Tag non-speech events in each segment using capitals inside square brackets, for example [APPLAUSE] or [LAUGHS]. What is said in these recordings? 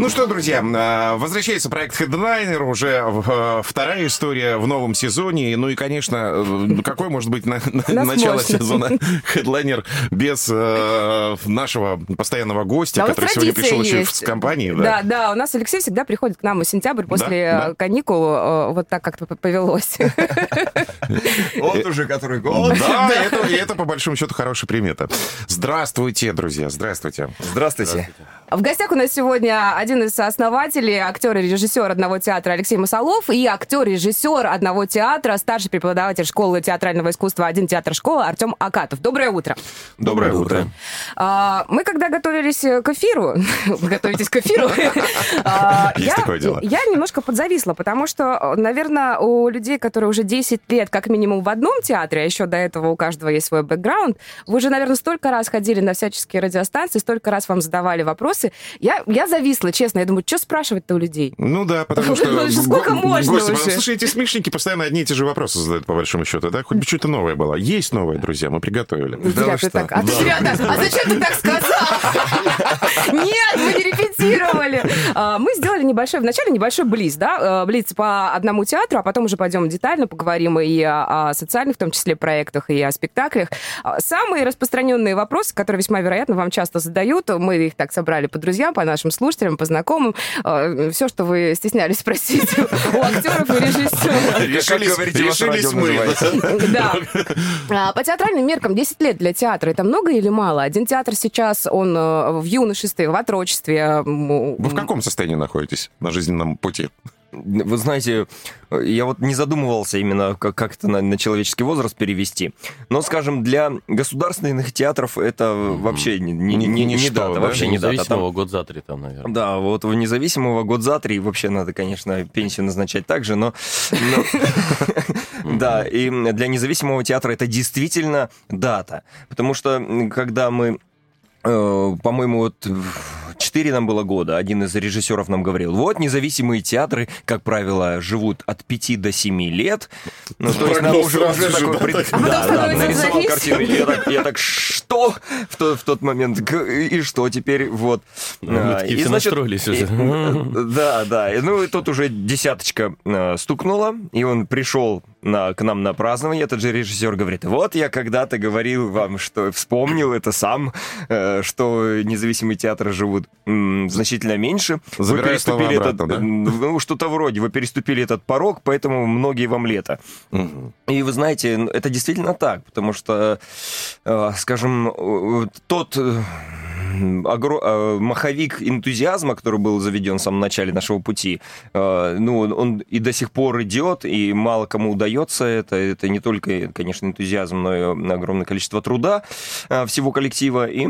Ну что, друзья, а, возвращается проект Headliner, уже э, вторая история в новом сезоне. Ну и, конечно, э, какой может быть на, на, начало мощно. сезона [LAUGHS] Headliner без э, нашего постоянного гостя, да, который сегодня пришел есть. еще с компанией. Да. да, да, у нас Алексей всегда приходит к нам в сентябрь после да, да. каникул, э, вот так как-то повелось. [LAUGHS] [LAUGHS] Вот уже который год. Да, [LAUGHS] и это по большому счету хорошая примета. Здравствуйте, друзья, здравствуйте. Здравствуйте. В гостях у нас сегодня один из основателей, актер и режиссер одного театра Алексей Масолов и актер и режиссер одного театра, старший преподаватель школы театрального искусства «Один театр школа» Артем Акатов. Доброе утро. Доброе утро. А, мы когда готовились к эфиру, [LAUGHS] вы готовитесь к эфиру, а, я немножко подзависла, потому что, наверное, у людей, которые уже 10 лет как минимум в одном театре, а еще до этого у каждого есть свой бэкграунд, вы же, наверное, столько раз ходили на всяческие радиостанции, столько раз вам задавали вопросы. Я, я зависла, честно. Я думаю, что спрашивать-то у людей? Ну да, потому что... [LAUGHS] Сколько можно уже? Слушай, эти смешники постоянно одни и те же вопросы задают, по большому счету, да? Хоть бы что-то новое было. Есть новое, друзья, мы приготовили. Да ты так... А, ты а зачем ты так сказал? Нет, мы не репетировали. А, мы сделали небольшой, вначале небольшой близ, да? А, блиц по одному театру, а потом уже пойдем детально поговорим и о социальных, в том числе, проектах, и о спектаклях. Самые распространенные вопросы, которые весьма вероятно вам часто задают, мы их так собрали по друзьям, по нашим слушателям, по знакомым. Э, Все, что вы стеснялись спросить [LAUGHS] у актеров и режиссеров. Решились мы. Да. [LAUGHS] А, по театральным меркам 10 лет для театра это много или мало? Один театр сейчас, он э, в юношестве, в отрочестве. Вы в каком состоянии находитесь на жизненном пути? Вы знаете, я вот не задумывался именно, как, как это на, на человеческий возраст перевести. Но, скажем, для государственных театров это вообще не, не, не, не, не дата. Да? Вообще не дата. Там... год за три там, наверное. Да, вот в независимого год за три вообще надо, конечно, пенсию назначать также, но... [LAUGHS] Да, и для независимого театра это действительно дата. Потому что, когда мы Э, по-моему, вот 4 нам было года. Один из режиссеров нам говорил, вот независимые театры, как правило, живут от 5 до 7 лет. Ну, то есть нам уже, уже такой... Пред... А да, да, нарисовал картину. Я так, я так, что? В тот, в тот момент. И что теперь? Вот. Ну, мы такие и, все значит, настроились уже. И, да, да. Ну, и тут уже десяточка э, стукнула, и он пришел на, к нам на празднование, этот же режиссер говорит, вот я когда-то говорил вам, что вспомнил это сам, э, что независимые театры живут м, значительно меньше. Забираю вы переступили обратно, этот, да? ну что-то вроде, вы переступили этот порог, поэтому многие вам лето. Угу. И вы знаете, это действительно так, потому что, э, скажем, тот э, огро... Э, маховик энтузиазма, который был заведен в самом начале нашего пути, э, ну, он и до сих пор идет, и мало кому удается это. Это не только, конечно, энтузиазм, но и огромное количество труда э, всего коллектива. И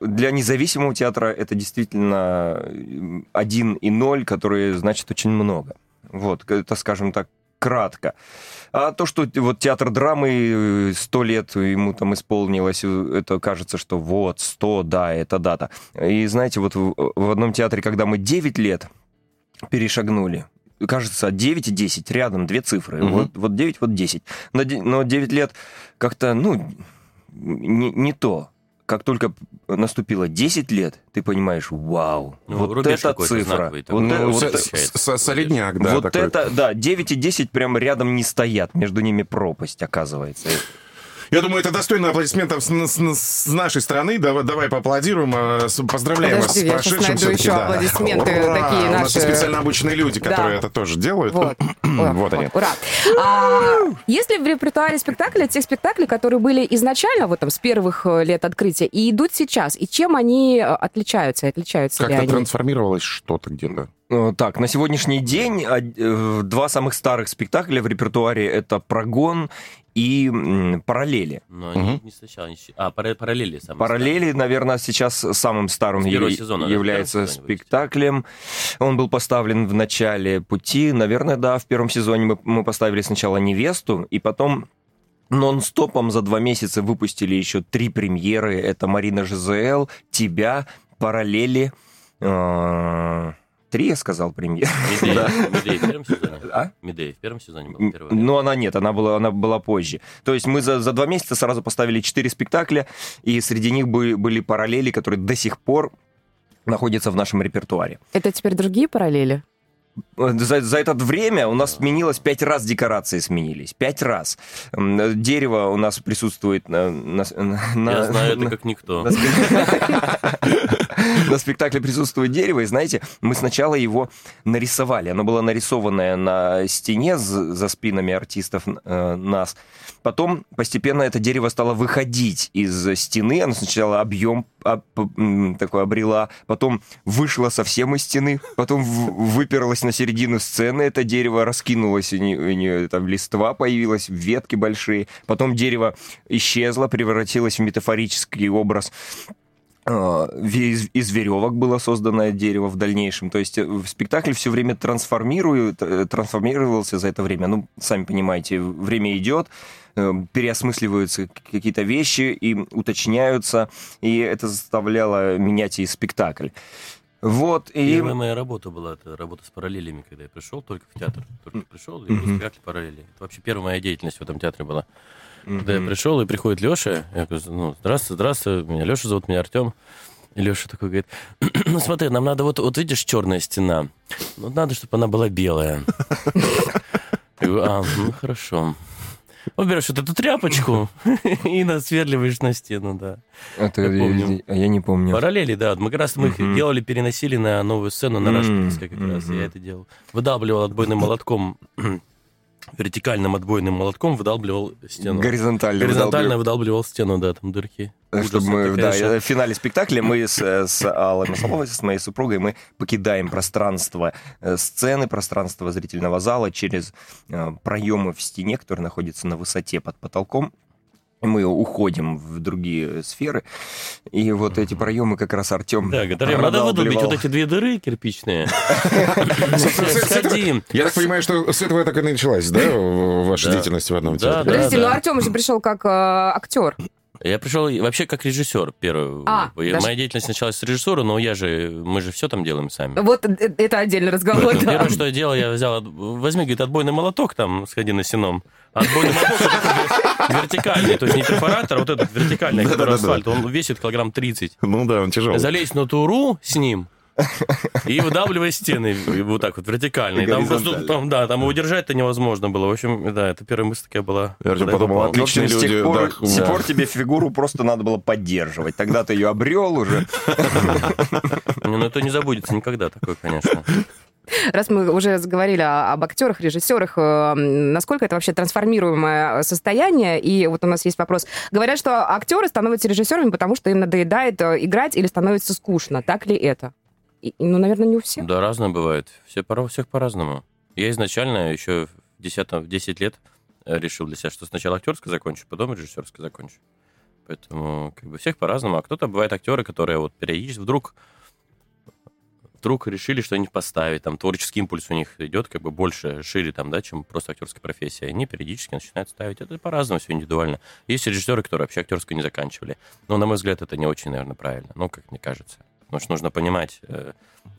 для независимого театра это действительно один и ноль, которые значит очень много. Вот, это, скажем так, кратко. А то, что вот театр драмы э, сто лет ему там исполнилось, э, это кажется, что вот, сто, да, это дата. И знаете, вот в, в одном театре, когда мы 9 лет перешагнули, кажется, 9 и 10 рядом, две цифры. Угу. Вот, вот 9, вот 10. Но, но 9 лет как-то, ну, не, не то как только наступило 10 лет, ты понимаешь, вау, ну, вот эта цифра. Вот, ну, вот, вот, солидняк, да. Вот такой. это, да, 9 и 10 прямо рядом не стоят, между ними пропасть, оказывается. Я думаю, это достойно аплодисментов с, с, с нашей стороны. Давай, давай поаплодируем. А, поздравляем Подожди, вас с прошедшим. Я еще да. аплодисменты Ура! такие наши. У нас специально обученные люди, которые да. это тоже делают. Вот, [CLEARS THROAT] вот они. Ура. А, если в репертуаре спектакля тех спектаклей, которые были изначально вот там с первых э, лет открытия и идут сейчас, и чем они э, отличаются, отличаются Как-то трансформировалось что-то где-то? Э, так, на сегодняшний день два самых старых спектакля в репертуаре это «Прогон» и параллели. Но они угу. не сначала. А, параллели самые Параллели, старые. наверное, сейчас самым старым ев... сезона, является да, спектаклем. Он был поставлен в начале пути. Наверное, да, в первом сезоне мы, мы поставили сначала невесту, и потом нон-стопом за два месяца выпустили еще три премьеры. Это Марина ЖЗЛ, Тебя, Параллели. Э три, я сказал, премьер. Медей в первом сезоне? А? Медей в первом сезоне была первая? Ну, она нет, она была, она была позже. То есть мы за, за два месяца сразу поставили четыре спектакля, и среди них были, были параллели, которые до сих пор находятся в нашем репертуаре. Это теперь другие параллели? За, за это время у нас сменилось пять раз декорации сменились. Пять раз. Дерево у нас присутствует на... на, на Я знаю на, это как никто. [LAUGHS] [LAUGHS] На, спектакле присутствует дерево, и знаете, мы сначала его нарисовали. Оно было нарисованное на стене за спинами артистов э, нас. Потом постепенно это дерево стало выходить из стены. Оно сначала объем такой обрела, потом вышло совсем из стены, потом выперлось на середину сцены, это дерево раскинулось, у нее, у нее там листва появилась, ветки большие, потом дерево исчезло, превратилось в метафорический образ из, из веревок было созданное дерево в дальнейшем. То есть э, спектакль все время трансформирует, э, трансформировался за это время. Ну, сами понимаете, время идет, э, переосмысливаются какие-то вещи и уточняются, и это заставляло менять и спектакль. Вот, и... Первая моя работа была, это работа с параллелями, когда я пришел только в театр. Только пришел, и mm-hmm. спектакль параллели. Это вообще первая моя деятельность в этом театре была. Mm-hmm. Когда я пришел, и приходит Леша, я говорю, ну, здравствуй, здравствуй, меня Леша зовут, меня Артем. И Леша такой говорит, ну смотри, нам надо вот, вот видишь, черная стена. Ну, надо, чтобы она была белая. [LAUGHS] Я говорю, а, ну хорошо. Вот берешь вот эту тряпочку [LAUGHS] и насверливаешь на стену, да. Это я, помню. я, я не помню. Параллели, да. Мы как раз мы их делали, переносили на новую сцену, на Рашпинской как раз. Я это делал. Выдавливал отбойным молотком [CLEARS THROAT] вертикальным отбойным молотком выдалбливал стену. Горизонтально. Горизонтально выдалбливал, выдалбливал стену, да, там дырки. Чтобы мы, да, в финале спектакля мы с, с Аллой Масловой, с моей супругой, мы покидаем пространство э, сцены, пространство зрительного зала через э, проемы в стене, которые находятся на высоте под потолком, мы уходим в другие сферы, и вот эти проемы как раз Артем Да, говорит, надо выдолбить вот эти две дыры кирпичные. [LAUGHS] Я так понимаю, что с этого так и началась, да, ваша деятельность в одном театре? Подождите, ну Артем уже пришел как э, актер. Я пришел вообще как режиссер первый. А, Моя даже... деятельность началась с режиссуры, но я же, мы же все там делаем сами. Вот э, это отдельный разговор, да. Первое, что я делал, я взял, возьми, говорит, отбойный молоток там, сходи на сеном. Отбойный молоток вертикальный, то есть не перфоратор, а вот этот вертикальный, который асфальт, он весит килограмм 30. Ну да, он тяжелый. Залезть на туру с ним, и выдавливая стены вот так вот вертикально. И там просто, там, да, там удержать-то невозможно было. В общем, да, это первая мысль такая была. Я же подумал, отличные люди. С тех пор, да, с тех пор тебе фигуру просто надо было поддерживать. Тогда ты ее обрел уже. Ну, это не забудется никогда такое, конечно. Раз мы уже заговорили об актерах, режиссерах, э, насколько это вообще трансформируемое состояние? И вот у нас есть вопрос. Говорят, что актеры становятся режиссерами, потому что им надоедает э, играть или становится скучно. Так ли это? И, ну, наверное, не у всех. Да, разное бывает. Все, у всех по-разному. Я изначально еще в 10, в 10 лет э, решил для себя, что сначала актерское закончу, потом режиссерское закончу. Поэтому как бы всех по-разному. А кто-то бывает актеры, которые вот периодически вдруг вдруг решили что-нибудь поставить, там творческий импульс у них идет как бы больше, шире там, да, чем просто актерская профессия. Они периодически начинают ставить. Это по-разному, все индивидуально. Есть режиссеры, которые вообще актерскую не заканчивали. Но, на мой взгляд, это не очень, наверное, правильно. Ну, как мне кажется. Потому что нужно понимать э,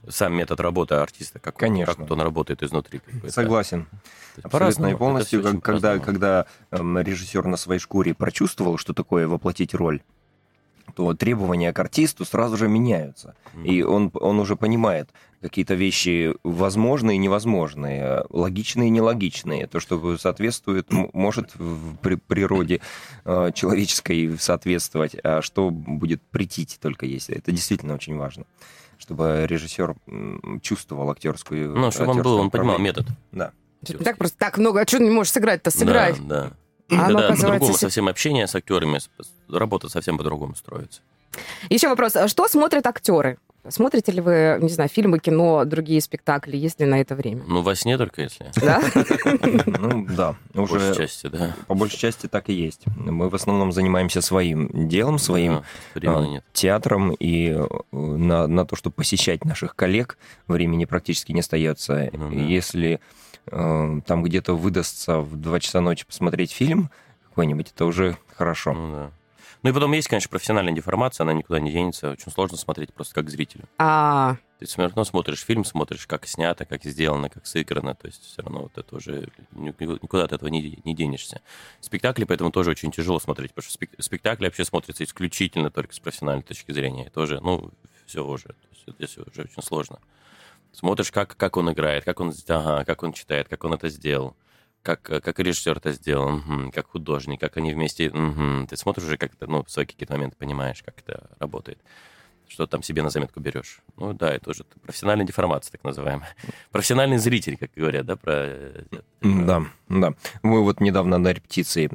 сам метод работы артиста, как, Конечно. Он, как он работает изнутри. Согласен. Абсолютно и полностью, как, когда, когда эм, режиссер на своей шкуре прочувствовал, что такое воплотить роль, то требования к артисту сразу же меняются. Mm-hmm. И он, он уже понимает какие-то вещи возможные и невозможные, логичные и нелогичные. То, что соответствует, может в природе э, человеческой соответствовать, а что будет притить только если. Это действительно очень важно чтобы режиссер чувствовал актерскую. Ну, чтобы он был, он понимал метод. Да. Так просто так много, а что не можешь сыграть-то сыграть? Да, да. А Когда по-другому совсем общение с актерами, работа совсем по-другому строится. Еще вопрос. А что смотрят актеры? Смотрите ли вы, не знаю, фильмы, кино, другие спектакли, есть ли на это время? Ну, во сне только если. Да? [LAUGHS] Ну, да. По большей части, да. По большей части так и есть. Мы в основном занимаемся своим делом, своим а, театром, и э, на то, чтобы посещать наших коллег, времени практически не остается. Ну если там где-то выдастся в 2 часа ночи посмотреть фильм какой-нибудь, это уже хорошо. Ну, да. Ну и потом есть, конечно, профессиональная деформация, она никуда не денется. Очень сложно смотреть просто как зрителю. А, ты все равно смотришь фильм, смотришь, как снято, как сделано, как сыграно, то есть все равно вот это уже никуда от этого не, не денешься. Спектакли поэтому тоже очень тяжело смотреть, потому что спектакли вообще смотрятся исключительно только с профессиональной точки зрения. Это уже, ну, все уже, то есть здесь уже очень сложно. Смотришь, как, как он играет, как он, ага, как он читает, как он это сделал как, как режиссер это сделал, угу, как художник, как они вместе... Угу. Ты смотришь уже, как это, ну, свои какие-то моменты понимаешь, как это работает что там себе на заметку берешь. Ну да, это уже профессиональная деформация, так называемая. [LAUGHS] Профессиональный зритель, как говорят, да, про... Э, да, да. Мы вот недавно на репетиции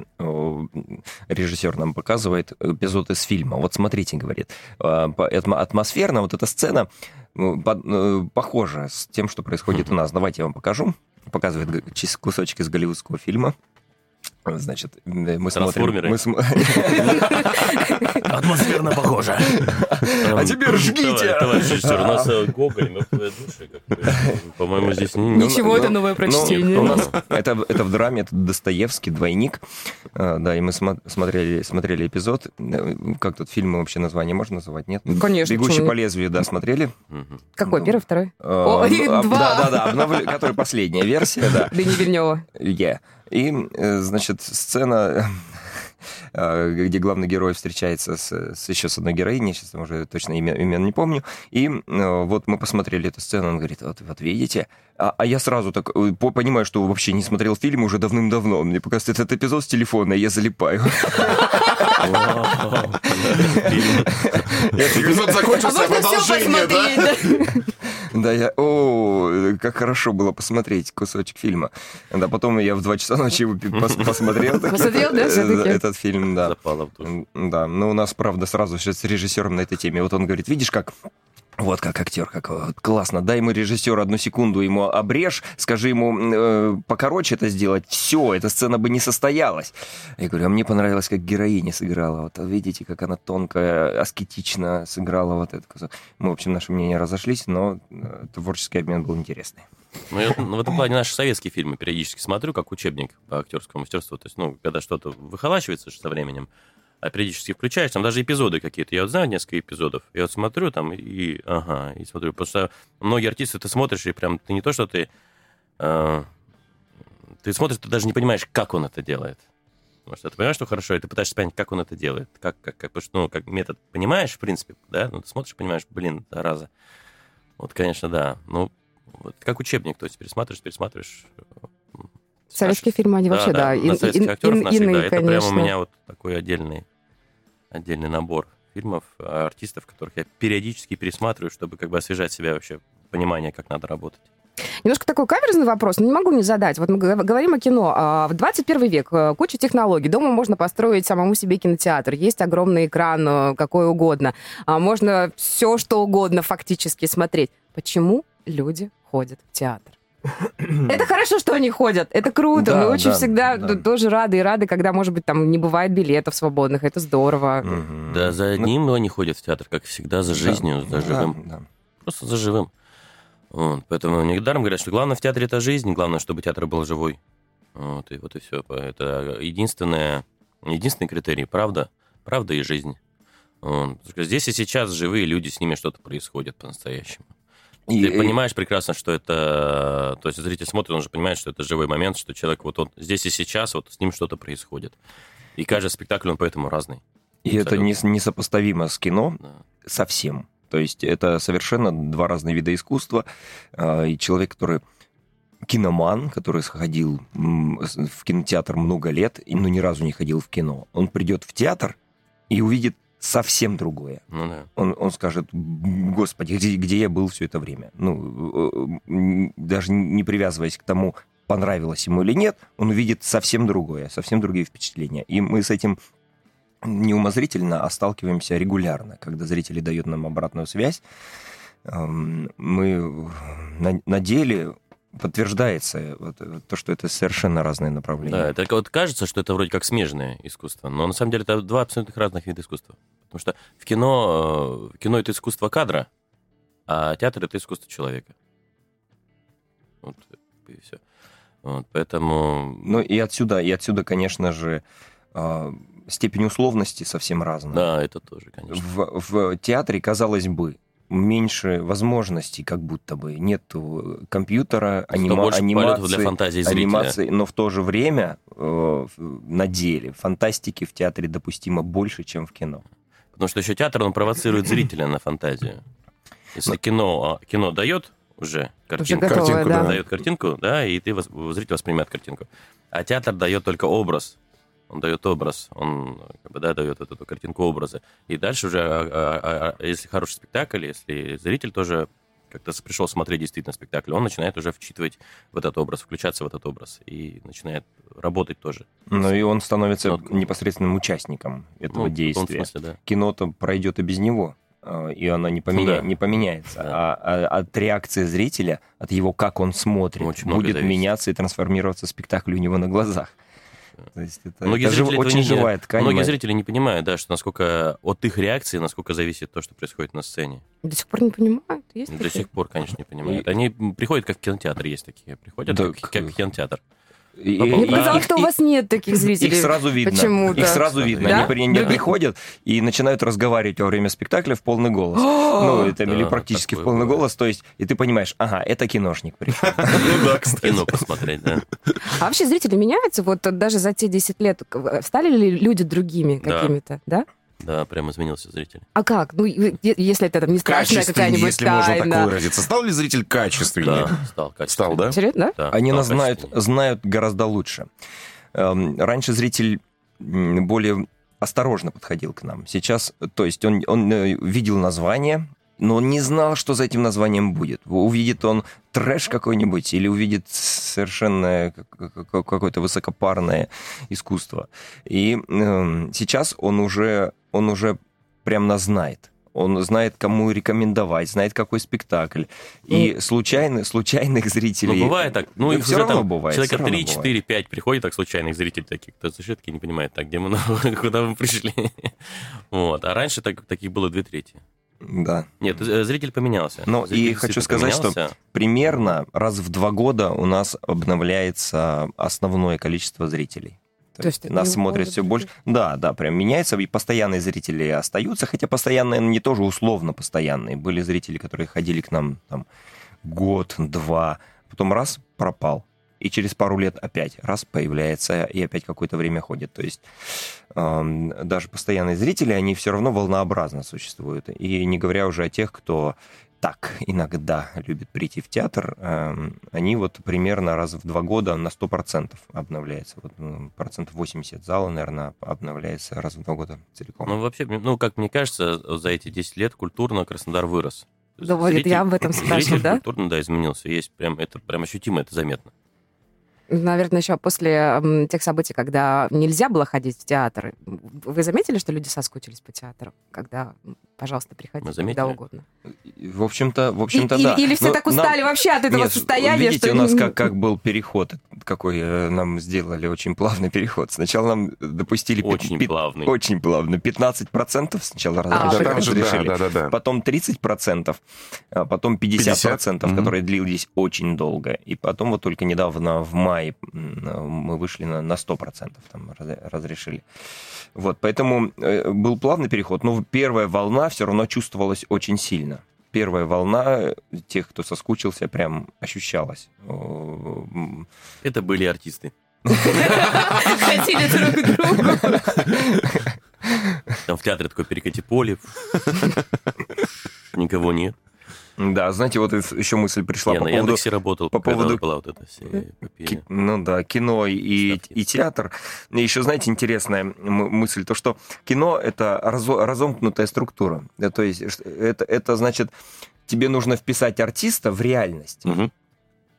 режиссер нам показывает эпизод из фильма. Вот смотрите, говорит, атмосферно вот эта сцена э, похожа с тем, что происходит [LAUGHS] у нас. Давайте я вам покажу. Показывает кусочек из голливудского фильма. Значит, мы смотрим... Мы см... [LAUGHS] Атмосферно похоже. А теперь жгите! Товарищ режиссер, у нас э, [LAUGHS] Гоголь, мертвая душа. По-моему, здесь... Ничего, это новое прочтение. [LAUGHS] Это в драме, это Достоевский, двойник. А, да, и мы смотрели смотрели эпизод. Э, как тут фильмы вообще название можно называть, нет? Конечно. «Бегущий по лезвию», да, смотрели? Какой, первый, второй? А, два. Да-да-да, который последняя версия, да. Дани Вильнева. Yeah. И, э, значит, сцена [LAUGHS] э, где главный герой встречается с, с еще с одной героиней, сейчас уже точно имя, имен не помню. И э, вот мы посмотрели эту сцену, он говорит, вот, вот видите, а, а я сразу так понимаю, что вообще не смотрел фильм уже давным-давно. Мне показывает этот эпизод с телефона, и я залипаю. Эпизод закончился, а продолжение, да? Да, я... О, как хорошо было посмотреть кусочек фильма. Да, потом я в 2 часа ночи [LAUGHS] посмотрел. Посмотрел, да, все-таки? Этот фильм, да. Запало в душу. Да, но у нас, правда, сразу с режиссером на этой теме. Вот он говорит, видишь, как вот как актер, как вот, классно. Дай ему режиссеру одну секунду, ему обрежь, скажи ему э, покороче это сделать. Все, эта сцена бы не состоялась. Я говорю, а мне понравилось, как героиня сыграла. Вот видите, как она тонко, аскетично сыграла вот это. Мы, в общем, наши мнения разошлись, но э, творческий обмен был интересный. Ну, я ну, в этом плане наши советские фильмы периодически смотрю, как учебник по актерскому мастерству. То есть, ну, когда что-то выхолачивается со временем, периодически включаешь, там даже эпизоды какие-то. Я вот знаю несколько эпизодов. Я вот смотрю там и, ага, и смотрю. Что многие артисты ты смотришь, и прям ты не то, что ты... Э, ты смотришь, ты даже не понимаешь, как он это делает. Потому что ты понимаешь, что хорошо, и ты пытаешься понять, как он это делает. Как, как, как, потому что, ну, как метод понимаешь, в принципе, да? Ну, ты смотришь, понимаешь, блин, раза. Вот, конечно, да. Ну, вот, как учебник, то есть пересматриваешь, пересматриваешь. Советские фильмы, они вообще, да, да, и, актеров и, навсегда. Иные, это прямо у меня вот такой отдельный отдельный набор фильмов, а, артистов, которых я периодически пересматриваю, чтобы как бы освежать себя вообще, понимание, как надо работать. Немножко такой каверзный вопрос, но не могу не задать. Вот мы говорим о кино. А, в 21 век э, куча технологий. Дома можно построить самому себе кинотеатр. Есть огромный экран, э, какой угодно. А, можно все, что угодно фактически смотреть. Почему люди ходят в театр? Это хорошо, что они ходят. Это круто. Да, Мы очень да, всегда да. тоже рады и рады, когда, может быть, там не бывает билетов свободных. Это здорово. Угу. Да, за одним но они ходят в театр, как всегда, за жизнью, за живым. Просто за живым. Вот, поэтому недаром говорят, что главное в театре это жизнь, главное, чтобы театр был живой. Вот, и вот и все. Это единственное, единственный критерий. Правда, правда и жизнь. Вот. Здесь и сейчас живые люди, с ними что-то происходит по-настоящему. И, Ты понимаешь прекрасно, что это... То есть зритель смотрит, он же понимает, что это живой момент, что человек вот он здесь и сейчас, вот с ним что-то происходит. И каждый спектакль, он поэтому разный. И это не, несопоставимо с кино да. совсем. То есть это совершенно два разных вида искусства. А, и человек, который киноман, который сходил в кинотеатр много лет, но ни разу не ходил в кино, он придет в театр и увидит совсем другое. Ну, да. он, он скажет, господи, где, где я был все это время? Ну, э, даже не привязываясь к тому, понравилось ему или нет, он увидит совсем другое, совсем другие впечатления. И мы с этим неумозрительно, а сталкиваемся регулярно, когда зрители дают нам обратную связь. Эм, мы на, на деле подтверждается вот, то, что это совершенно разные направления. Да, это вот кажется, что это вроде как смежное искусство, но на самом деле это два абсолютно разных вида искусства. Потому что в кино, в кино это искусство кадра, а театр это искусство человека. Вот и все. Вот, поэтому... Ну и отсюда, и отсюда, конечно же, степень условности совсем разная. Да, это тоже, конечно. В, в театре, казалось бы, меньше возможностей, как будто бы. Нет компьютера, анима- анимации, для фантазии зрителя. анимации, но в то же время э, на деле фантастики в театре допустимо больше, чем в кино. Потому что еще театр, он провоцирует зрителя на фантазию. Если кино, а, кино дает уже картинку, готовое, Картинку, да. да. дает картинку, да, и ты, зритель воспринимает картинку. А театр дает только образ. Он дает образ, он как бы, да, дает вот эту картинку образа. И дальше уже, а, а, а, если хороший спектакль, если зритель тоже как-то пришел смотреть действительно спектакль, он начинает уже вчитывать в этот образ, включаться в этот образ и начинает работать тоже. Ну и он становится Ну, непосредственным участником этого Ну, действия. смысле, да. кино-то пройдет и без него, и оно не, поменя- Да. не поменяется. Да. А, а от реакции зрителя, от его, как он смотрит, Очень будет меняться и трансформироваться спектакль у него на глазах. То есть это, Многие это зрители очень не- живая ткань. Многие зрители не понимают, да, что насколько от их реакции, насколько зависит то, что происходит на сцене. До сих пор не понимают. Есть До такие? сих пор, конечно, не понимают. Они приходят как в кинотеатр, есть такие. Приходят Да, как, как в кинотеатр. И- Мне их- что у вас нет таких зрителей. Их сразу видно. Почему-то. Их сразу видно. Да? Они при- не Других- приходят и начинают разговаривать во время спектакля в полный голос. [GASPS] ну, это или практически в полный бывает. голос. То есть, и ты понимаешь, ага, это киношник пришел. [LAUGHS] Ну да, кстати. Кино посмотреть, да. А вообще зрители меняются? Вот даже за те 10 лет стали ли люди другими какими-то? Да? Да, прям изменился зритель. А как? Ну, если это там не страшная какая-нибудь если можно так тайна. выразиться. Стал ли зритель качественнее? Да, стал качественнее. Стал, да? Серьезно, да? Да, Они нас знают, знают гораздо лучше. Эм, Раньше зритель более осторожно подходил к нам. Сейчас, то есть он, он э, видел название, но он не знал, что за этим названием будет. Увидит он трэш какой-нибудь или увидит совершенно как- как- какое-то высокопарное искусство. И эм, сейчас он уже, он уже прям нас знает. Он знает, кому рекомендовать, знает, какой спектакль. И случайно, случайных Ну, зрителей... бывает так. Ну, их всё уже равно там бывает, Человека всё равно 3, 4, 5 приходит так случайных зрителей таких, кто слышит, такие не понимает, так, где мы, [LAUGHS] куда мы пришли. Вот. А раньше так, таких было две трети. Да. Нет, э, зритель поменялся. Ну, и хочу сказать, что поменялся. Примерно раз в два года у нас обновляется основное количество зрителей. То, есть нас не смотрят все больше. Да, да, прям меняется, и постоянные зрители остаются, хотя постоянные, они тоже условно постоянные. Были зрители, которые ходили к нам там год, два, потом раз пропал, и через пару лет опять раз появляется, и опять какое-то время ходит. То есть эм, даже постоянные зрители, они все равно волнообразно существуют. И не говоря уже о тех, кто так иногда любит прийти в театр, эм, они вот примерно раз в два года на 100% обновляются. Вот, ну, процентов 80 зала, наверное, обновляется раз в два года целиком. Ну, вообще, ну, как мне кажется, за эти 10 лет культурно Краснодар вырос. Да, вот я об этом спрашиваю, да? культурно, да, изменился. Есть прям, это прям ощутимо, это заметно. Наверное, еще после тех событий, когда нельзя было ходить в театр. Вы заметили, что люди соскучились по театру? Когда, пожалуйста, приходите когда угодно. В общем-то, в общем-то, И- да. или, или все Но так нам- устали вообще от этого Нет, состояния, видите, что... у нас как, как был переход, какой э, нам сделали очень плавный переход. Сначала нам допустили... Очень пят- плавный. Очень плавно. 15% сначала А, раз- да, да, разрешили. да, да, да. Потом 30%, а потом 50%, 50, которые длились очень долго. И потом вот только недавно в мае м, мы вышли на, на 100%, там раз- разрешили. Вот, поэтому э, был плавный переход, но первая волна все равно чувствовалась очень сильно. Первая волна э, тех, кто соскучился, прям ощущалась. Это были артисты. Ходили друг к другу. Там в театре такой перекати поле. Никого нет. Да, знаете, вот еще мысль пришла Я по на поводу Яндексе работал, по поводу- была вот эта Ки-. Ну да, кино и, Ставки. и театр. И еще, знаете, интересная мысль, то, что кино — это разо- разомкнутая структура. То есть это, это значит, тебе нужно вписать артиста в реальность. Мгм.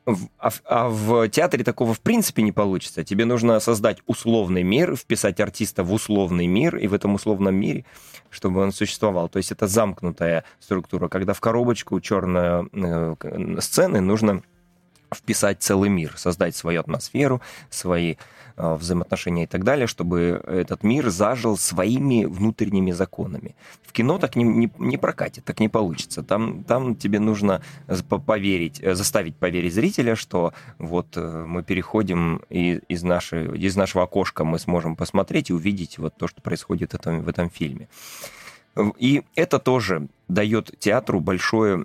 В- а, а в театре такого в принципе не получится. Тебе нужно создать условный мир, вписать артиста в условный мир, и в этом условном мире, чтобы он существовал. То есть это замкнутая структура. Когда в коробочку черной э, сцены нужно вписать целый мир, создать свою атмосферу, свои взаимоотношения и так далее, чтобы этот мир зажил своими внутренними законами. В кино так не, не, не прокатит, так не получится. Там, там тебе нужно поверить, э, заставить поверить зрителя, что вот э, мы переходим и из, нашей, из нашего окошка мы сможем посмотреть и увидеть вот то, что происходит в этом, в этом фильме. И это тоже дает театру большое...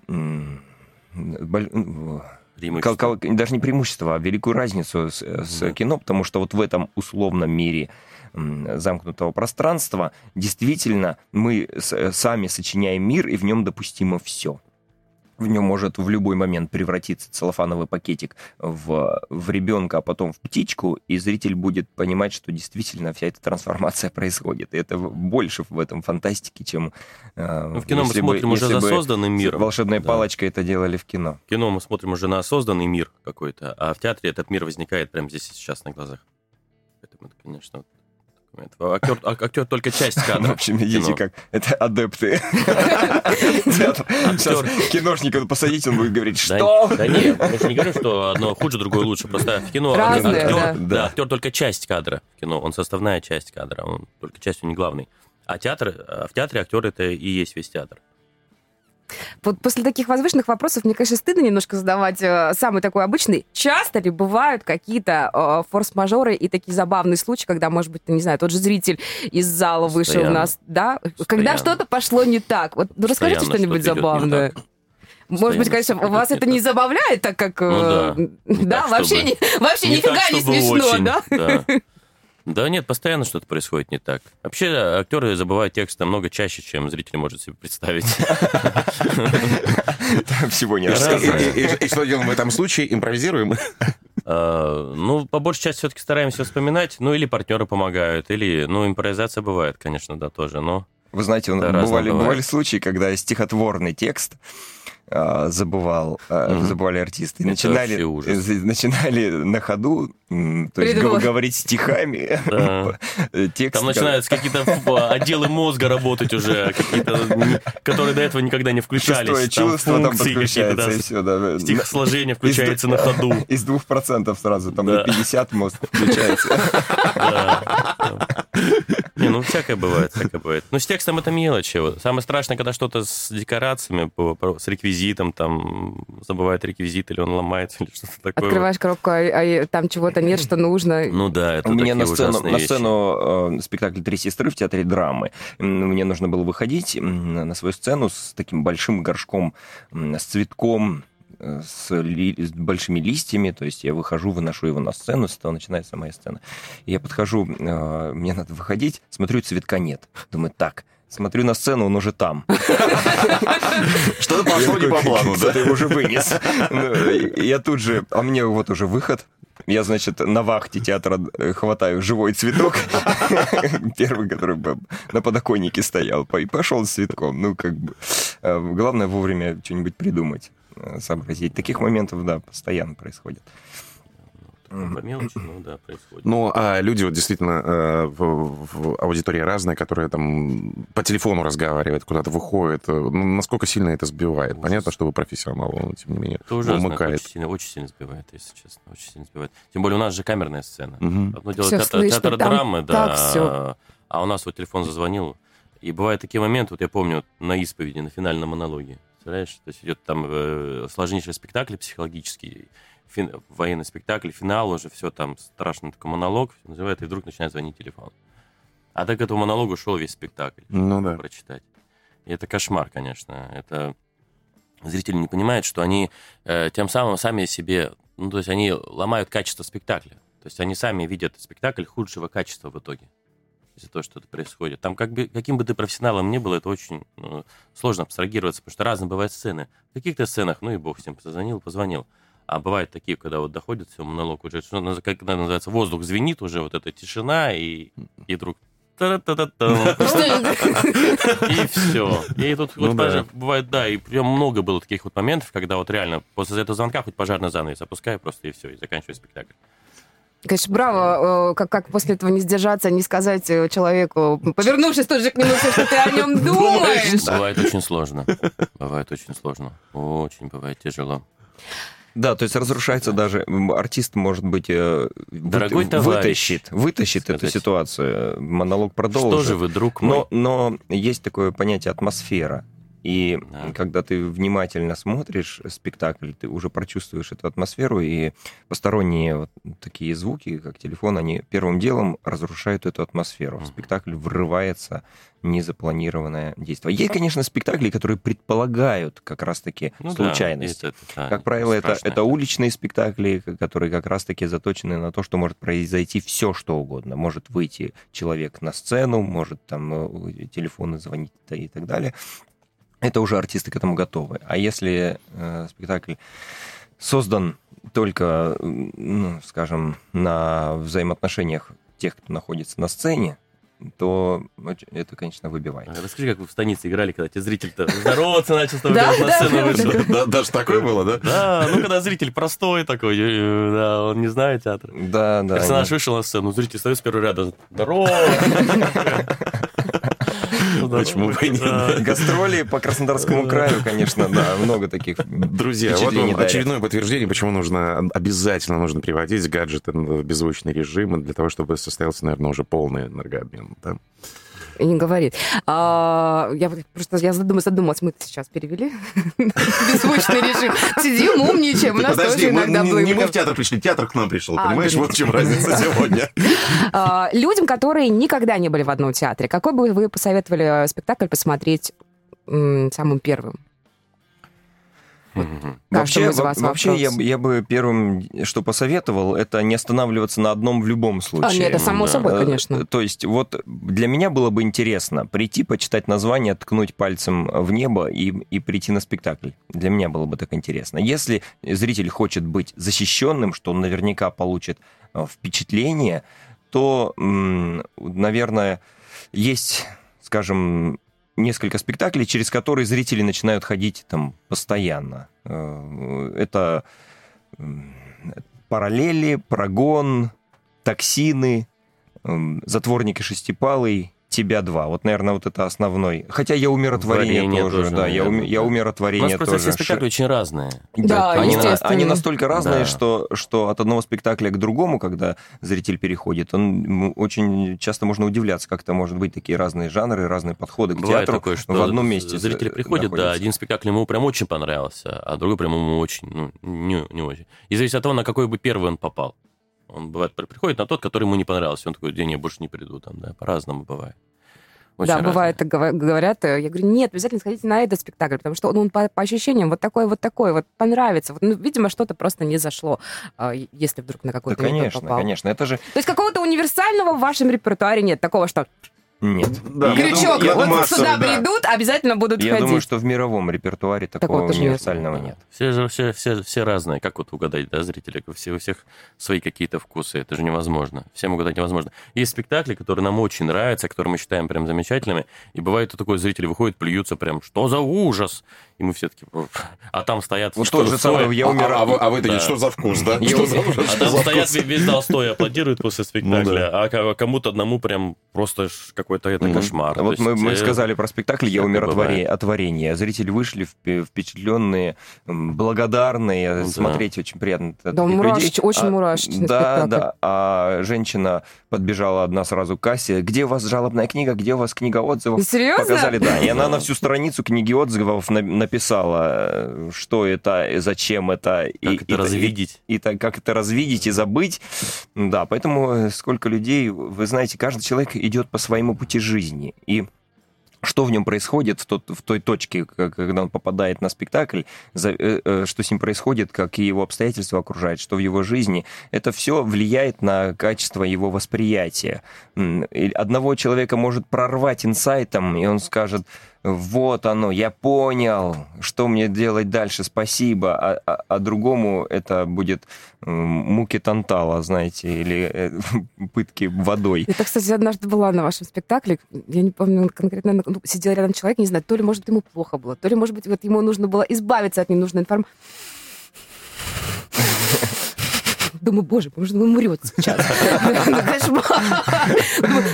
Преимущество. Даже не преимущество, а великую разницу с, с да. кино, потому что вот в этом условном мире замкнутого пространства действительно мы сами сочиняем мир, и в нем допустимо все в нем может в любой момент превратиться целлофановый пакетик в, в ребенка, а потом в птичку, и зритель будет понимать, что действительно вся эта трансформация [LAUGHS] происходит. И это больше в этом фантастики, чем... Э, ну, в кино мы смотрим бы, уже за созданный мир. Волшебной да. палочкой это делали в кино. В кино мы смотрим уже на созданный мир какой-то, а в театре этот мир возникает прямо здесь и сейчас на глазах. Поэтому это, конечно, Актер, а, актер только часть [LAUGHS] кадра. В общем, видите, как это адепты. [LAUGHS] Сейчас киношника посадить, он будет говорить, что? Да нет, мы же не говорим, что одно хуже, другое лучше. Просто в кино актер, да, актер только часть кадра в кино, он составная часть кадра, он только часть, он не главный. А театр, а в театре актер это и есть весь театр. Вот после таких возвышенных вопросов мне, конечно, стыдно немножко задавать э, самый такой обычный. Часто ли бывают какие-то э, форс-мажоры и такие забавные случаи, когда, может быть, не знаю, тот же зритель из зала Постоянно. вышел у нас, да? Постоянно. Когда что-то пошло не так. Вот ну, расскажите что-нибудь что забавное. Может быть, конечно, вас это не забавляет, так как... Ну, да, [LAUGHS] э, да так, вообще, не, вообще не нифига не смешно, очень, да? да? Да нет, постоянно что-то происходит не так. Вообще актеры забывают текст намного чаще, чем зритель может себе представить. Всего не И что делаем в этом случае? Импровизируем? А, ну, по большей части все-таки стараемся вспоминать, ну, или партнеры помогают, или, ну, импровизация бывает, конечно, да, тоже, но... Вы знаете, бывали, бывали случаи, когда стихотворный текст забывал, mm-hmm. забывали артисты. Это начинали, начинали на ходу, то есть говорить стихами. Да. [LAUGHS] Текст, Там начинаются какие-то отделы мозга работать уже, какие-то, которые до этого никогда не включались. Шестое чувство там, там подключается, и все. Да. Стихосложение включается из, на ходу. [LAUGHS] Из двух процентов сразу, там да. на 50 мозг [LAUGHS] включается. Не, ну всякое бывает, всякое бывает. Но с текстом это мелочи. Самое страшное, когда что-то с декорациями, с реквизитом, там забывает реквизит, или он ломается, [LAUGHS] или что-то такое. Открываешь коробку, а, а там чего-то нет, что нужно. Ну да, это У меня на сцену, на сцену э, спектакль «Три сестры» в театре драмы. Мне нужно было выходить на свою сцену с таким большим горшком, с цветком, с, ли, с большими листьями, то есть я выхожу, выношу его на сцену, с этого начинается моя сцена. И я подхожу, э, мне надо выходить, смотрю, цветка нет. Думаю, так, Смотрю на сцену, он уже там. Что-то пошло не по плану, да? Ты уже вынес. Ну, я тут же, а мне вот уже выход, я, значит, на вахте театра э, хватаю живой цветок, первый, который на подоконнике стоял, и пошел с цветком. Ну, как бы, э, главное вовремя что-нибудь придумать, сообразить. Таких моментов, да, постоянно происходит. По мелочи, ну да, происходит. Ну, а люди вот действительно э, в, в аудитории разные, которые там по телефону разговаривают, куда-то выходят. Э, ну, насколько сильно это сбивает? Ужас. Понятно, что вы профессионал, но тем не менее. Это ужасно, умыкает. очень сильно, очень сильно сбивает, если честно, очень сильно сбивает. Тем более у нас же камерная сцена. Угу. Одно дело театр, театр драмы, да, все. а у нас вот телефон зазвонил. И бывают такие моменты, вот я помню, на исповеди, на финальном монологе. Представляешь, то есть идет там э, сложнейший спектакль психологический, фин, военный спектакль, финал уже, все там страшный такой монолог, все называют, и вдруг начинает звонить телефон. А так к этому монологу шел весь спектакль. Ну да. Прочитать. И это кошмар, конечно. Это зрители не понимают, что они э, тем самым сами себе, ну то есть они ломают качество спектакля. То есть они сами видят спектакль худшего качества в итоге из-за того, что это происходит. Там как бы, каким бы ты профессионалом ни был, это очень ну, сложно абстрагироваться, потому что разные бывают сцены. В каких-то сценах, ну и бог с ним, позвонил, позвонил. А бывают такие, когда вот доходит все, монолог уже, что, как это называется, воздух звенит уже, вот эта тишина, и, и вдруг и все. И тут ну, да. бывает, да, и прям много было таких вот моментов, когда вот реально после этого звонка хоть пожарный занавес опускаю просто и все, и заканчиваю спектакль. Конечно, браво, э, как, как после этого не сдержаться, не сказать э, человеку, повернувшись тут же к нему, что ты о нем [LAUGHS] думаешь. Бывает очень сложно. [LAUGHS] Бывает очень сложно. Очень бывает тяжело. Да, то есть разрушается даже артист, может быть, э, Дорогой вы, вытащит, вытащит сказать. эту ситуацию, монолог продолжит. Что же вы, друг мой? Но, но есть такое понятие атмосфера. И Да. когда ты внимательно смотришь спектакль, ты уже прочувствуешь эту атмосферу, и посторонние вот такие звуки, как телефон, они первым делом разрушают эту атмосферу. В спектакль врывается незапланированное действие. Есть, конечно, спектакли, которые предполагают как раз-таки Ну да, случайность. есть это, да, Как правило, это, это уличные спектакли, которые как раз-таки заточены на то, что может произойти все, что угодно. Может выйти человек на сцену, может там э, телефоны звонить и так далее. Это уже артисты к этому готовы. А если э, спектакль создан только, ну, скажем, на взаимоотношениях тех, кто находится на сцене, то это, конечно, выбивает. А Расскажи, как вы в станице играли, когда тебе зритель-то здороваться начал, с тобой на сцену вышел. да. Да, Даже такое было, да? Да, ну когда зритель простой такой, э, да, он не знает театра. Да, да. Персонаж вышел на сцену, зритель стоит с первого ряда. Здорово! [LAUGHS] Почему бы и нет? Гастроли по Краснодарскому краю, конечно, да, много таких Друзья, вот вам очередное подтверждение, почему нужно обязательно нужно приводить гаджеты в беззвучный режим для того, чтобы состоялся, наверное, уже полный энергообмен. да? И не говорит. А, я просто я задумалась, задумалась, мы сейчас перевели [LAUGHS] беззвучный режим. Сидим, умничаем, у нас тоже мы иногда не, было. не мы в театр пришли, театр к нам пришел, А, понимаешь? Вот в чем разница сегодня. А, Людям, которые никогда не были в одном театре, какой бы вы посоветовали э, спектакль посмотреть самым первым? Каждому Вообще, из вас во- вообще я, я бы первым, что посоветовал, это не останавливаться на одном в любом А, случае. нет, это само да. собой, Э, конечно. То есть вот для меня было бы интересно прийти, почитать название, ткнуть пальцем в небо и, и прийти на спектакль. Для меня было бы так интересно. Если зритель хочет быть защищенным, что он наверняка получит э, впечатление, то, наверное, есть, скажем, несколько спектаклей, через которые зрители начинают ходить там постоянно. Э, Это параллели, прогон, токсины, м, затворник и шестипалый, тебя два. Вот, наверное, вот это основной. Хотя я умиротворение Творение тоже, тоже, да, я, уми- наверное, я да. У умиротворение нас просто тоже. все спектакли очень разные. Да, они, на- естественно. они настолько разные, Да. что, что от одного спектакля к другому, когда зритель переходит, он очень часто можно удивляться, как это может быть такие разные жанры, разные подходы к Бывает театру такое, что в одном месте. зрители э, приходят, да, один спектакль ему прям очень понравился, а другой прям ему очень, ну, не, не очень. И зависит от того, на какой бы первый он попал. Он бывает при- приходит на тот, который ему не понравился. Он такой, да не, больше не приду там, да, по-разному бывает. Очень да, разное. бывает, говорят. э, Я говорю, нет, обязательно сходите на этот спектакль, потому что он, он по, по ощущениям вот такой, вот такой, вот понравится. Вот, ну, видимо, что-то просто не зашло, а, если вдруг на Да, какой-то тот конечно, попал. конечно. Это же... То есть какого-то универсального в вашем репертуаре нет, такого, что Нет. Да, Я крючок, думаю- я вот думаю, сюда да. придут, обязательно будут Я ходить. думаю, что в мировом репертуаре такого, нет. универсального нет. Все же все, все, все разные. Как вот угадать, да, зрители? Все, у всех свои какие-то вкусы. Это же невозможно. Всем угадать невозможно. Есть спектакли, которые нам очень нравятся, которые мы считаем прям замечательными. И бывает, что такой зритель выходит, плюются прям, что за ужас? И мы все таки а там стоят... Вот что тот же самый «Я А- умираю». А, вы, а вы такие, Да. что за вкус, да? [LAUGHS] Я Что за- А что там за стоят, весь зал стоя аплодирует после спектакля, а ко- кому-то одному прям просто ж какой-то это Мгм. кошмар. То Вот мы, есть, мы э, сказали про спектакль «Я умиротворение». Зрители вышли впе- впечатленные, благодарные. Ну да. Смотреть очень приятно. Да, людей. очень А, мурашечный Да, спектакль. да. А женщина подбежала одна сразу к кассе. Где у вас жалобная книга? Где у вас книга отзывов? Серьезно? Показали, да. И она Да. на [LAUGHS] всю страницу книги отзывов на- написала, э, что это, зачем это. и- Как и- это развидеть? и как это развидеть и забыть. Да, поэтому э, сколько людей, вы знаете, каждый человек идет по своему пути жизни. И что в нем происходит в, тот, в той точке, когда он попадает на спектакль, за- э, э, что с ним происходит, какие его обстоятельства окружают, что в его жизни, это все влияет на качество его восприятия. Одного человека может прорвать инсайтом, и он скажет, вот оно, я понял, что мне делать дальше, спасибо, а, а- а другому это будет муки Тантала, знаете, или э, [LAUGHS] пытки водой. Это, кстати, однажды была на вашем спектакле. Я не помню конкретно, ну, сидел рядом человек, не знаю, то ли, может ему плохо было, то ли, может быть, вот ему нужно было избавиться от ненужной информации. Думаю, боже, может, он умрет сейчас. [LAUGHS] Ну, кошмар.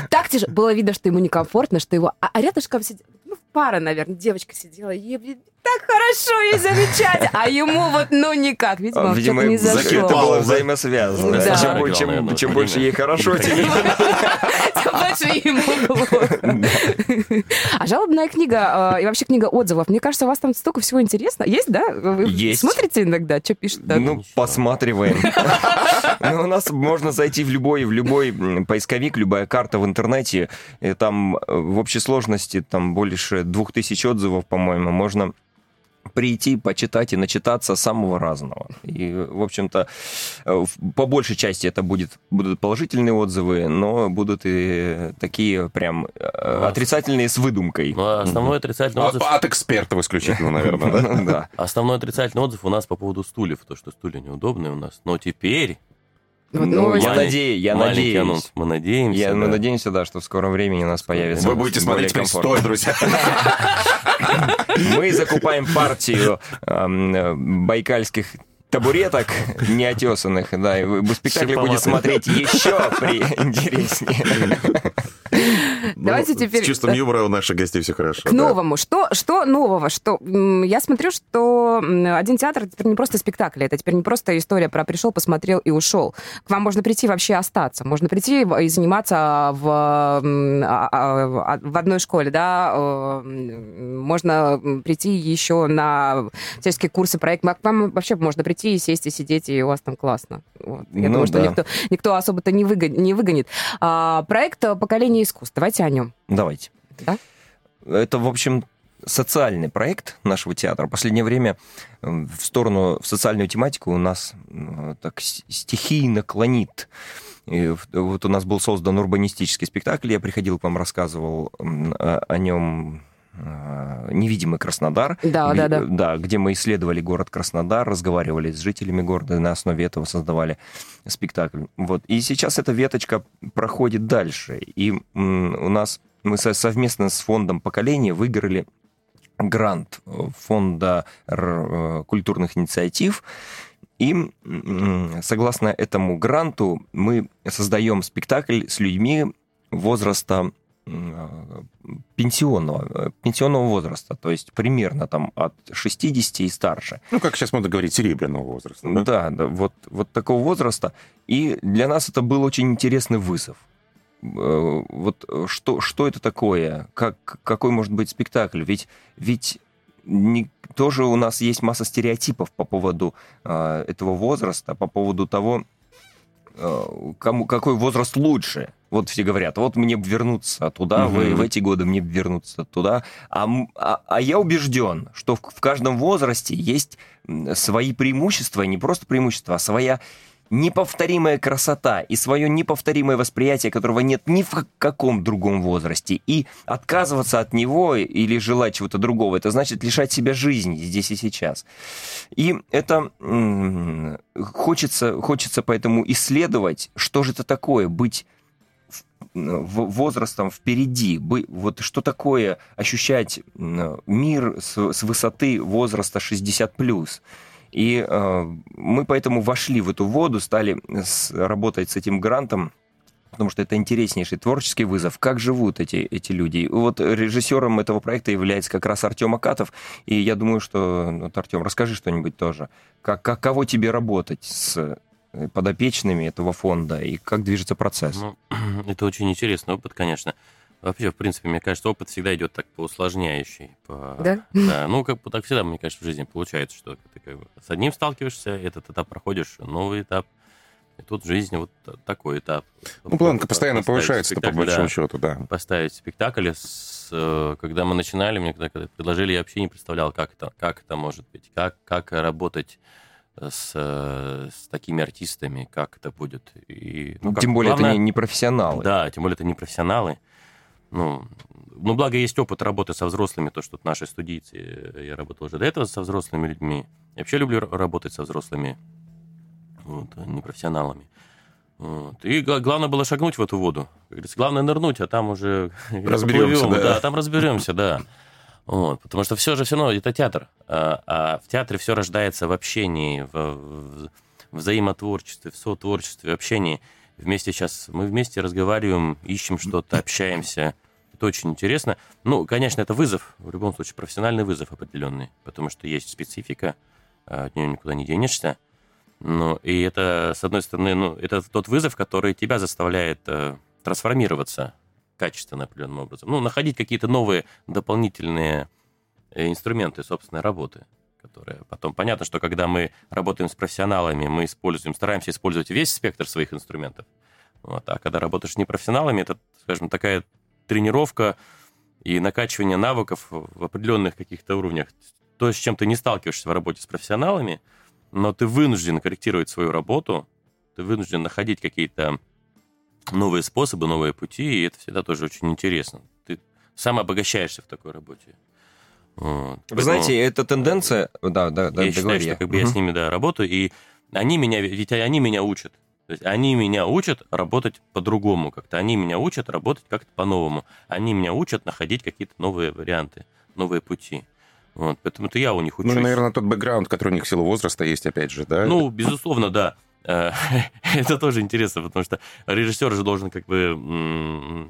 Так тяжело. Было видно, что ему некомфортно, что его... А а рядышком сидела, ну, пара, наверное, девочка сидела, ей так хорошо и замечательно. А ему вот, ну, никак. Видимо, А, Видимо, не это зашло. было взаимосвязано. Да. Чем, бо- Главное, чем- ну, чем больше ей хорошо, тем Тем больше ему. А жалобная книга э, и вообще книга отзывов. Мне кажется, у вас там столько всего интересного. Есть, да? Вы Есть. Смотрите иногда, что пишут? Ну, посматриваем. Ну, У нас можно зайти в любой, в любой поисковик, любая карта в интернете. И там э, в общей сложности там больше двух тысяч отзывов, по-моему. Можно прийти, почитать и начитаться самого разного. И, в общем-то, э, по большей части это будет, будут положительные отзывы, но будут и такие прям э, отрицательные с выдумкой. Ну, а основной отрицательный А- отзыв... От экспертов исключительно, [LAUGHS] наверное, да? Ну, [LAUGHS] Да. Основной отрицательный отзыв у нас по поводу стульев, то, что стулья неудобные у нас. Но теперь... Вот Ну, я надеюсь, я надеюсь. анонс. Мы надеемся. Я, мы да. надеемся, да, что в скором времени у нас появится. Вы будете смотреть теперь комфортно. стоя, друзья. [LAUGHS] Мы закупаем партию эм, э, байкальских табуреток неотесанных, да, и спектакль будет смотреть еще при интереснее. Давайте Ну, теперь- С чувством юмора у наших гостей все хорошо. К да. новому. Что, что нового? Что, я смотрю, что один театр теперь не просто спектакль, это теперь не просто история про пришел, посмотрел и ушел. К вам можно прийти вообще остаться. Можно прийти и заниматься в, а- а- а- в одной школе, да. э, Можно прийти еще на всяческие курсы, проект. К вам вообще можно прийти и сесть и сидеть, и у вас там классно. Вот. Я Ну думаю, что да. никто, никто особо-то не, выго- не выгонит. А, проект «Поколение искусств». Давайте о нем. Давайте. Да? Это, в общем, социальный проект нашего театра. В последнее время в сторону, в социальную тематику у нас так стихийно клонит. И вот у нас был создан урбанистический спектакль, я приходил к вам, рассказывал о, нем «Невидимый Краснодар». Да, где, да, да. Да, где мы исследовали город Краснодар, разговаривали с жителями города, и на основе этого создавали спектакль. Вот. И сейчас эта веточка проходит дальше. И у нас мы со- совместно с фондом поколения выиграли грант э, фонда э, культурных инициатив. И согласно этому гранту мы создаем спектакль с людьми возраста пенсионного, э, пенсионного возраста, то есть примерно там от 60 и старше. Ну, как сейчас можно говорить, серебряного возраста. да? Да, да, вот, вот такого возраста. И для нас это был очень интересный вызов. Э, Вот что, что это такое? Как, какой может быть спектакль? Ведь, ведь не- тоже у нас есть масса стереотипов по поводу э, этого возраста, по поводу того, э, кому, какой возраст лучше. Вот все говорят, вот мне вернуться туда, в, Мгм. в эти годы мне вернуться туда. А, а, а я убежден, что в, в каждом возрасте есть свои преимущества, не просто преимущества, а своя неповторимая красота и свое неповторимое восприятие, которого нет ни в каком другом возрасте. И отказываться от него или желать чего-то другого, это значит лишать себя жизни здесь и сейчас. И это м, хочется, хочется поэтому исследовать, что же это такое быть в- в- возрастом впереди, вот что такое ощущать мир с, высоты возраста 60 плюс. И э, мы поэтому вошли в эту воду, стали работать с этим грантом, потому что это интереснейший творческий вызов. Как живут эти, эти люди? Вот режиссером этого проекта является как раз Артем Акатов. И я думаю, что, ну, вот, Артем, расскажи что-нибудь тоже. Как, как, кого тебе работать с подопечными этого фонда и как движется процесс? Ну, [CLEARS THROAT] это очень интересный опыт, конечно. Вообще, в принципе, мне кажется, опыт всегда идет так по усложняющей. По... Да? [LAUGHS] Да, ну, как бы так всегда, мне кажется, в жизни получается, что ты как бы с одним сталкиваешься, этот этап проходишь, новый этап, и тут в жизни вот та- такой этап. Ну, планка постоянно повышается, по большому да. счету, да. поставить спектакль. С, э, когда мы начинали, мне когда, когда предложили, я вообще не представлял, как это, как это может быть, как, как работать с, э, с такими артистами, как это будет. И, ну, как Тем более главное- это не, не профессионалы. Да, тем более это не профессионалы. Ну, ну, благо есть опыт работы со взрослыми, то, что наши студийцы, э, я работал уже до этого со взрослыми людьми. Я вообще люблю работать со взрослыми вот, а не профессионалами. Вот. И гла- главное было шагнуть в эту воду. Главное нырнуть, а там уже [LAUGHS] Разберемся, поплывем. да. там разберемся, да. Вот, потому что все же все равно это театр. А, а в театре все рождается в общении, в, в взаимотворчестве, в сотворчестве, в общении. Вместе сейчас мы вместе разговариваем, ищем что-то, общаемся. Это очень интересно. Ну, конечно, это вызов, в любом случае, профессиональный вызов определенный, потому что есть специфика, а, от нее никуда не денешься. Ну, и это, с одной стороны, ну, это тот вызов, который тебя заставляет э, трансформироваться качественно определенным образом. Ну, находить какие-то новые дополнительные э, инструменты собственной работы, которые потом... Понятно, что когда мы работаем с профессионалами, мы используем, стараемся использовать весь спектр своих инструментов. Вот. А когда работаешь с непрофессионалами, это, скажем, такая тренировка и накачивание навыков в определенных каких-то уровнях. То, с чем ты не сталкиваешься в работе с профессионалами, но ты вынужден корректировать свою работу, ты вынужден находить какие-то новые способы, новые пути, и это всегда тоже очень интересно. Ты сам обогащаешься в такой работе. Вот. Вы знаете, эта тенденция... Да, да, да, я считаю, что как бы, угу. я с ними да, работаю, и они меня, ведь они меня учат. То есть они меня учат работать по-другому как-то. Они меня учат работать как-то по-новому. Они меня учат находить какие-то новые варианты, новые пути. Вот, поэтому это я у них учусь. Ну, наверное, тот бэкграунд, который у них в силу возраста есть, опять же, да? Ну, безусловно, да. Э, [LAUGHS] это тоже интересно, потому что режиссер же должен как бы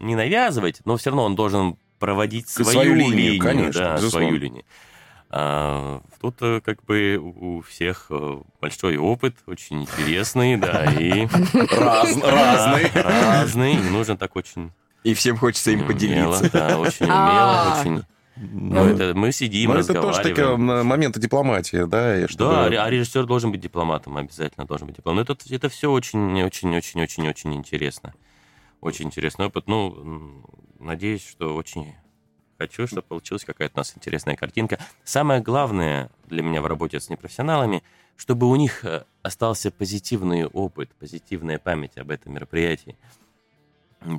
не навязывать, но все равно он должен проводить свою, свою линию, линию конечно, да, свою линию. А, тут э, как бы у всех э, большой опыт, очень интересный, да, и... [LAUGHS] Разный. Разный, и нужно так очень... И всем хочется им поделиться. Да, очень умело, очень... Ну, это мы сидим, Но это тоже такие моменты дипломатии, да? И чтобы... Да, а режиссер должен быть дипломатом, обязательно должен быть дипломатом. Но это, это все очень-очень-очень-очень-очень интересно. Очень интересный опыт. Ну, надеюсь, что очень хочу, чтобы получилась какая-то у нас интересная картинка. Самое главное для меня в работе с непрофессионалами, чтобы у них э, остался позитивный опыт, позитивная память об этом мероприятии.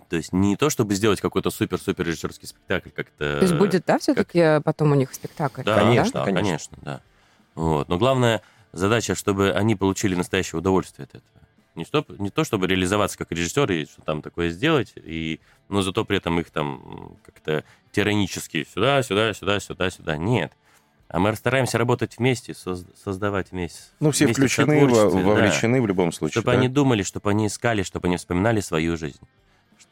То есть не то, чтобы сделать какой-то супер-супер режиссерский спектакль, как-то... То есть будет, да, все-таки как... потом у них спектакль? Да, конечно, да? конечно, конечно, да. Вот. Но главная задача, чтобы они получили настоящее удовольствие от этого. Не, что, не то, чтобы реализоваться как режиссер и что там такое сделать, и, но зато при этом их там как-то тиранически сюда, сюда, сюда, сюда, сюда. Нет. А мы стараемся работать вместе, создавать вместе. Ну, все включены, вовлечены да. в любом случае. Чтобы да? они думали, чтобы они искали, чтобы они вспоминали свою жизнь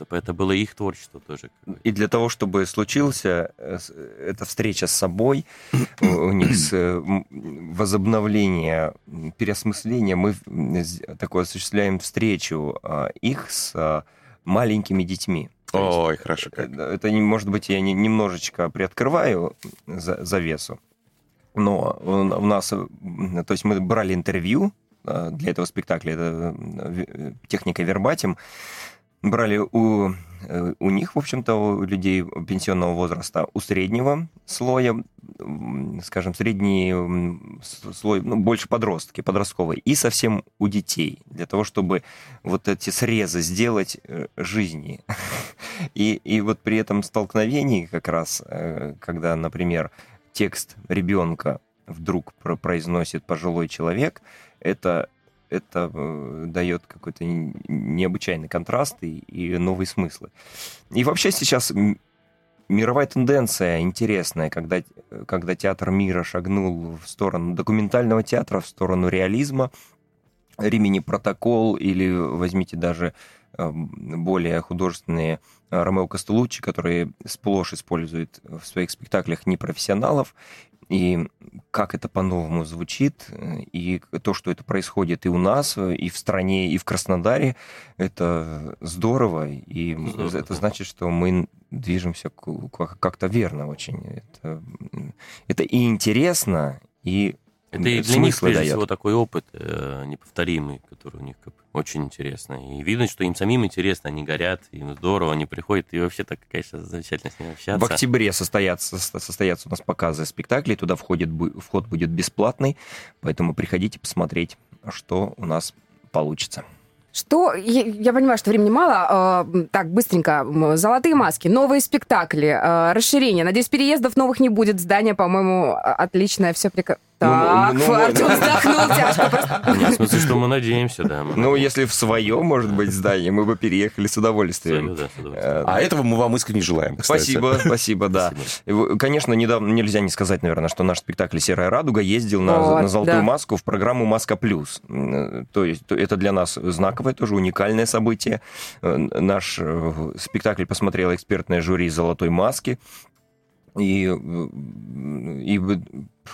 чтобы это было их творчество тоже. И для того, чтобы случился э, эта встреча с собой, у них возобновление, переосмысление, мы такое осуществляем встречу а, их с а, маленькими детьми. Ой, хорошо. Как. Это, может быть, я немножечко приоткрываю завесу, но у нас, то есть мы брали интервью а, для этого спектакля, это техника вербатим, брали у, э, у них, в общем-то, у людей пенсионного возраста, у среднего слоя, скажем, средний слой, ну, больше подростки, подростковый, и совсем у детей, для того, чтобы вот эти срезы сделать э, жизни. [LAUGHS] И, и вот при этом столкновении как раз, э, когда, например, текст ребенка вдруг произносит пожилой человек, это это э, дает какой-то необычайный контраст и, и новые смыслы. И вообще сейчас мировая тенденция интересная, когда, когда театр мира шагнул в сторону документального театра, в сторону реализма, Римини протокол или возьмите даже э, более художественные э, Ромео Костелуччи, которые сплошь используют в своих спектаклях непрофессионалов, и как это по-новому звучит, и то, что это происходит и у нас, и в стране, и в Краснодаре, это здорово, и здорово. это значит, что мы движемся как-то верно очень. Это, это и интересно, и это и для них, прежде дает. всего, такой опыт э, неповторимый, который у них как, очень интересный. И видно, что им самим интересно, они горят, им здорово, они приходят, и вообще так, конечно, замечательно с ними общаться. В октябре состоятся, состоятся у нас показы спектаклей, туда входит, вход будет бесплатный, поэтому приходите посмотреть, что у нас получится. Что, я, я понимаю, что времени мало. Э, так, быстренько. Золотые маски, новые спектакли, э, расширение. Надеюсь, переездов новых не будет. Здание, по-моему, отличное. Все прекрасно. Так, ну, ну, Артур вздохнул тяжко. [LAUGHS] в смысле, что мы надеемся, да. Ну, если в свое, может быть, здание, мы бы переехали с удовольствием. Э, а этого мы вам искренне желаем, Спасибо, спасибо, да. Конечно, недавно нельзя не сказать, наверное, что наш спектакль «Серая радуга» ездил на «Золотую маску» в программу «Маска плюс». То есть это для нас знаковое, тоже уникальное событие. Э, наш э, спектакль посмотрело экспертное жюри «Золотой маски». И, и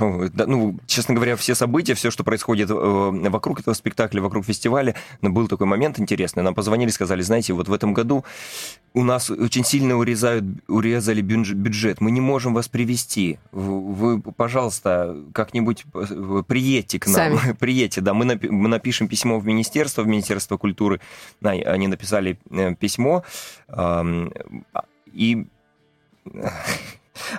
ну, честно говоря, все события, все, что происходит э, вокруг этого спектакля, вокруг фестиваля, ну, был такой момент интересный. Нам позвонили, сказали, знаете, вот в этом году у нас очень сильно урезают, урезали бюджет, мы не можем вас привести. Вы, пожалуйста, как-нибудь э, приедьте к нам. Сами. [LAUGHS] приедьте, да, мы, напи- мы напишем письмо в министерство, в Министерство культуры. Они написали э, письмо, и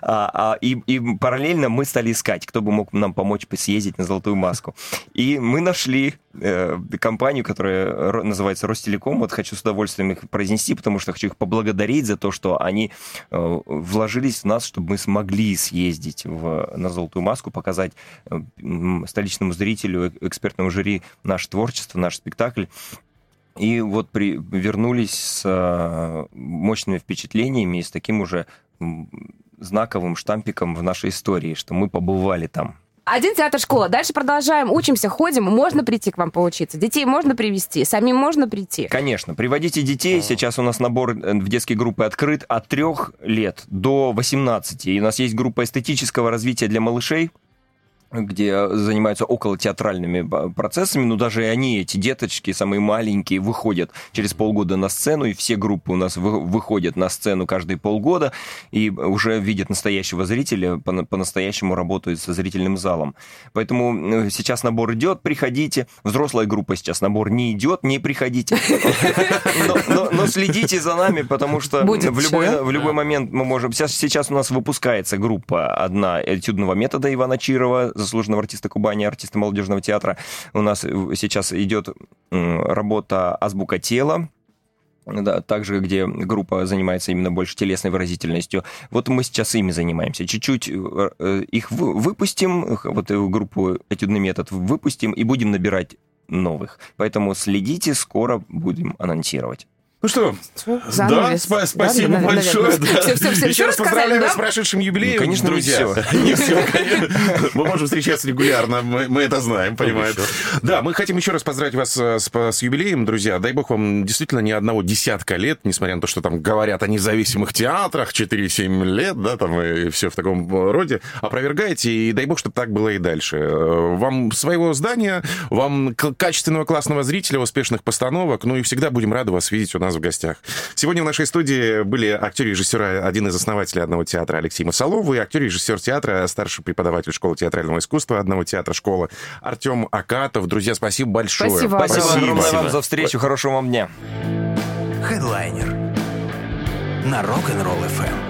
а, а, и, и параллельно мы стали искать, кто бы мог нам помочь съездить на Золотую Маску. И мы нашли э, компанию, которая называется Ростелеком. Вот хочу с удовольствием их произнести, потому что хочу их поблагодарить за то, что они э, вложились в нас, чтобы мы смогли съездить в, на Золотую Маску, показать э, столичному зрителю, э, экспертному жюри наше творчество, наш спектакль. И вот при, вернулись с э, мощными впечатлениями и с таким уже знаковым штампиком в нашей истории, что мы побывали там. Один театр школа. Дальше продолжаем, учимся, ходим. Можно прийти к вам поучиться. Детей можно привести, самим можно прийти. Конечно, приводите детей. Сейчас у нас набор э, в детские группы открыт от трех лет до 18. И у нас есть группа эстетического развития для малышей где занимаются около театральными процессами, но даже и они, эти деточки, самые маленькие, выходят через полгода на сцену, и все группы у нас выходят на сцену каждые полгода, и уже видят настоящего зрителя, по-настоящему работают со зрительным залом. Поэтому э, сейчас набор идет, приходите. Взрослая группа сейчас набор не идет, не приходите. Но следите за нами, потому что в любой момент мы можем... Сейчас у нас выпускается группа одна этюдного метода Ивана Чирова, заслуженного артиста Кубани, артиста молодежного театра. У нас сейчас идет работа «Азбука тела», да, также где группа занимается именно больше телесной выразительностью. Вот мы сейчас ими занимаемся. Чуть-чуть э, э, их выпустим, вот группу «Этюдный метод» выпустим и будем набирать новых. Поэтому следите, скоро будем анонсировать. Ну что, Занавес. да, сп- спасибо да, большое. Да, да. Все, все, все, Еще раз поздравляю вас с прошедшим юбилеем, ну, конечно, друзья. Не все. Не все, конечно. Мы можем встречаться регулярно, мы, мы это знаем, понимаете. Да, мы хотим еще раз поздравить вас э, с, с юбилеем, друзья. Дай бог вам действительно ни одного десятка лет, несмотря на то, что там говорят о независимых театрах, 4-7 лет, да, там и все в таком роде. Опровергаете, и дай бог, чтобы так было и дальше. Э, вам своего здания, вам качественного классного зрителя, успешных постановок, ну и всегда будем рады вас видеть у нас нас в гостях. Сегодня в нашей студии были актер и режиссера, один из основателей одного театра Алексей Масолов и актер и режиссер театра, старший преподаватель школы театрального искусства одного театра школы Артем Акатов. Друзья, спасибо большое. Спасибо. Спасибо, спасибо. огромное вам за встречу. Хорошего вам дня. Хедлайнер на Rock'n'Roll FM.